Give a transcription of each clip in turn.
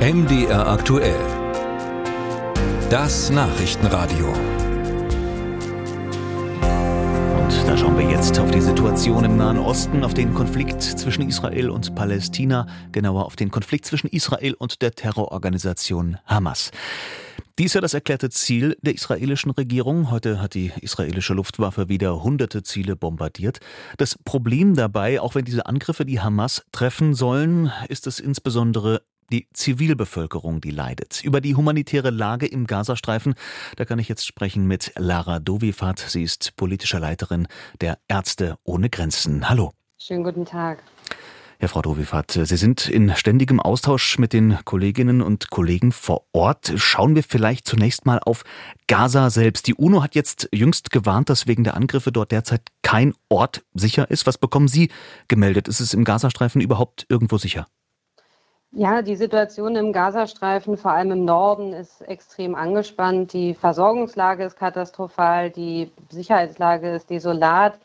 MDR aktuell. Das Nachrichtenradio. Und da schauen wir jetzt auf die Situation im Nahen Osten, auf den Konflikt zwischen Israel und Palästina, genauer auf den Konflikt zwischen Israel und der Terrororganisation Hamas. Dies ist ja das erklärte Ziel der israelischen Regierung. Heute hat die israelische Luftwaffe wieder hunderte Ziele bombardiert. Das Problem dabei, auch wenn diese Angriffe die Hamas treffen sollen, ist es insbesondere die Zivilbevölkerung, die leidet. Über die humanitäre Lage im Gazastreifen, da kann ich jetzt sprechen mit Lara Dovifat. Sie ist politische Leiterin der Ärzte ohne Grenzen. Hallo. Schönen guten Tag. Ja, Frau Dovifat, Sie sind in ständigem Austausch mit den Kolleginnen und Kollegen vor Ort. Schauen wir vielleicht zunächst mal auf Gaza selbst. Die UNO hat jetzt jüngst gewarnt, dass wegen der Angriffe dort derzeit kein Ort sicher ist. Was bekommen Sie gemeldet? Ist es im Gazastreifen überhaupt irgendwo sicher? Ja, die Situation im Gazastreifen, vor allem im Norden, ist extrem angespannt. Die Versorgungslage ist katastrophal, die Sicherheitslage ist desolat.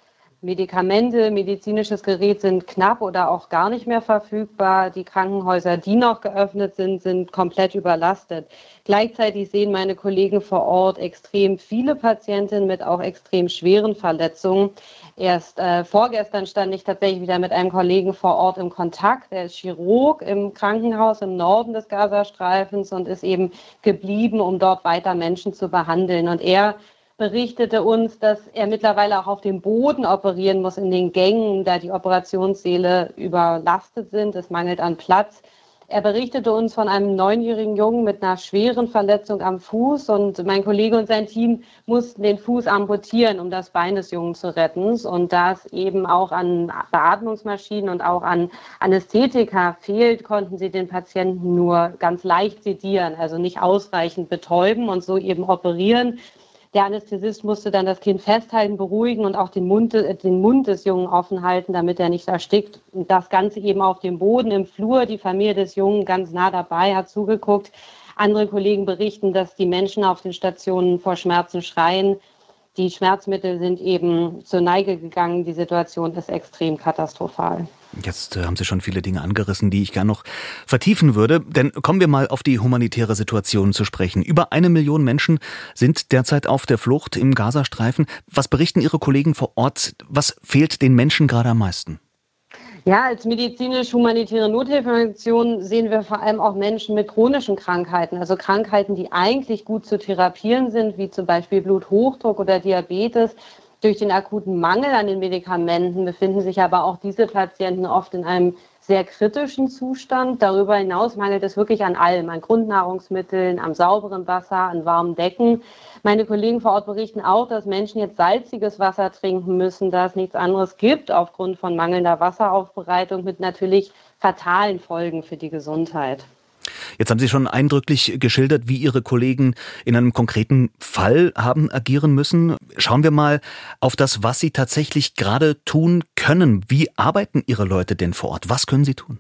Medikamente, medizinisches Gerät sind knapp oder auch gar nicht mehr verfügbar. Die Krankenhäuser, die noch geöffnet sind, sind komplett überlastet. Gleichzeitig sehen meine Kollegen vor Ort extrem viele Patientinnen mit auch extrem schweren Verletzungen. Erst äh, vorgestern stand ich tatsächlich wieder mit einem Kollegen vor Ort im Kontakt. Er ist Chirurg im Krankenhaus im Norden des Gazastreifens und ist eben geblieben, um dort weiter Menschen zu behandeln. Und er berichtete uns, dass er mittlerweile auch auf dem Boden operieren muss in den Gängen, da die Operationssäle überlastet sind. Es mangelt an Platz. Er berichtete uns von einem neunjährigen Jungen mit einer schweren Verletzung am Fuß und mein Kollege und sein Team mussten den Fuß amputieren, um das Bein des Jungen zu retten. Und da es eben auch an Beatmungsmaschinen und auch an Anästhetika fehlt, konnten sie den Patienten nur ganz leicht sedieren, also nicht ausreichend betäuben und so eben operieren. Der Anästhesist musste dann das Kind festhalten, beruhigen und auch den Mund, äh, den Mund des Jungen offen halten, damit er nicht erstickt. Und das Ganze eben auf dem Boden im Flur. Die Familie des Jungen ganz nah dabei hat zugeguckt. Andere Kollegen berichten, dass die Menschen auf den Stationen vor Schmerzen schreien. Die Schmerzmittel sind eben zur Neige gegangen. Die Situation ist extrem katastrophal. Jetzt äh, haben Sie schon viele Dinge angerissen, die ich gerne noch vertiefen würde. Denn kommen wir mal auf die humanitäre Situation zu sprechen. Über eine Million Menschen sind derzeit auf der Flucht im Gazastreifen. Was berichten Ihre Kollegen vor Ort? Was fehlt den Menschen gerade am meisten? Ja, als medizinisch-humanitäre Nothilfeorganisation sehen wir vor allem auch Menschen mit chronischen Krankheiten, also Krankheiten, die eigentlich gut zu therapieren sind, wie zum Beispiel Bluthochdruck oder Diabetes. Durch den akuten Mangel an den Medikamenten befinden sich aber auch diese Patienten oft in einem sehr kritischen Zustand. Darüber hinaus mangelt es wirklich an allem, an Grundnahrungsmitteln, am sauberen Wasser, an warmen Decken. Meine Kollegen vor Ort berichten auch, dass Menschen jetzt salziges Wasser trinken müssen, da es nichts anderes gibt aufgrund von mangelnder Wasseraufbereitung mit natürlich fatalen Folgen für die Gesundheit. Jetzt haben Sie schon eindrücklich geschildert, wie Ihre Kollegen in einem konkreten Fall haben agieren müssen. Schauen wir mal auf das, was Sie tatsächlich gerade tun können. Wie arbeiten Ihre Leute denn vor Ort? Was können Sie tun?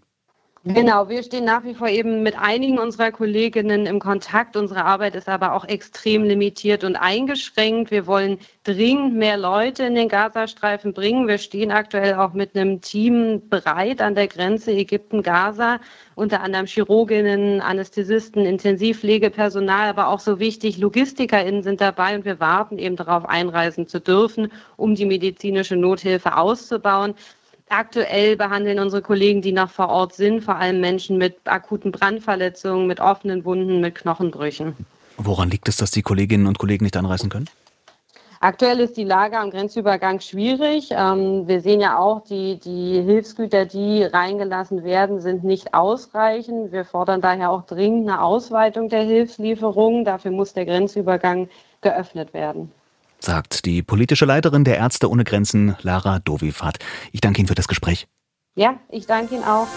Genau, wir stehen nach wie vor eben mit einigen unserer Kolleginnen im Kontakt. Unsere Arbeit ist aber auch extrem limitiert und eingeschränkt. Wir wollen dringend mehr Leute in den Gazastreifen bringen. Wir stehen aktuell auch mit einem Team bereit an der Grenze Ägypten-Gaza, unter anderem Chirurginnen, Anästhesisten, Intensivpflegepersonal, aber auch so wichtig, LogistikerInnen sind dabei und wir warten eben darauf, einreisen zu dürfen, um die medizinische Nothilfe auszubauen. Aktuell behandeln unsere Kollegen, die noch vor Ort sind, vor allem Menschen mit akuten Brandverletzungen, mit offenen Wunden, mit Knochenbrüchen. Woran liegt es, dass die Kolleginnen und Kollegen nicht anreisen können? Aktuell ist die Lage am Grenzübergang schwierig. Ähm, wir sehen ja auch, die, die Hilfsgüter, die reingelassen werden, sind nicht ausreichend. Wir fordern daher auch dringend eine Ausweitung der Hilfslieferungen. Dafür muss der Grenzübergang geöffnet werden sagt die politische Leiterin der Ärzte ohne Grenzen, Lara Dovifat. Ich danke Ihnen für das Gespräch. Ja, ich danke Ihnen auch.